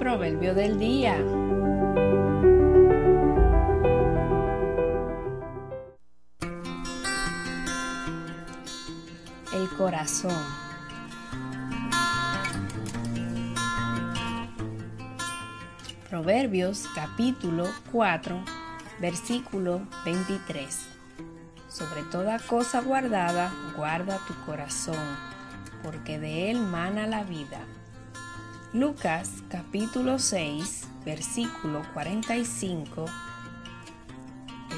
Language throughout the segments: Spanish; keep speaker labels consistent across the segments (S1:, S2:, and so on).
S1: Proverbio del día. El corazón. Proverbios capítulo 4, versículo 23. Sobre toda cosa guardada, guarda tu corazón, porque de él mana la vida. Lucas capítulo 6, versículo 45.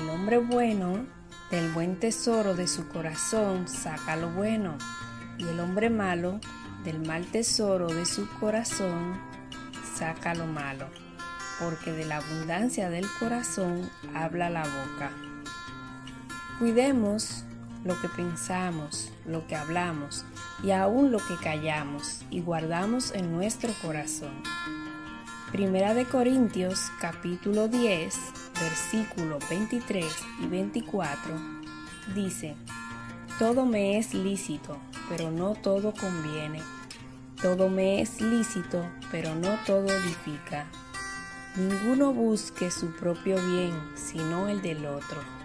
S1: El hombre bueno del buen tesoro de su corazón saca lo bueno, y el hombre malo del mal tesoro de su corazón saca lo malo, porque de la abundancia del corazón habla la boca. Cuidemos lo que pensamos, lo que hablamos y aún lo que callamos y guardamos en nuestro corazón. Primera de Corintios capítulo 10 versículo 23 y 24 dice, Todo me es lícito, pero no todo conviene. Todo me es lícito, pero no todo edifica. Ninguno busque su propio bien, sino el del otro.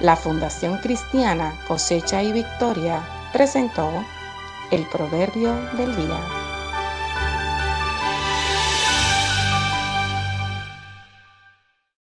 S2: La Fundación Cristiana Cosecha y Victoria presentó el Proverbio del Día.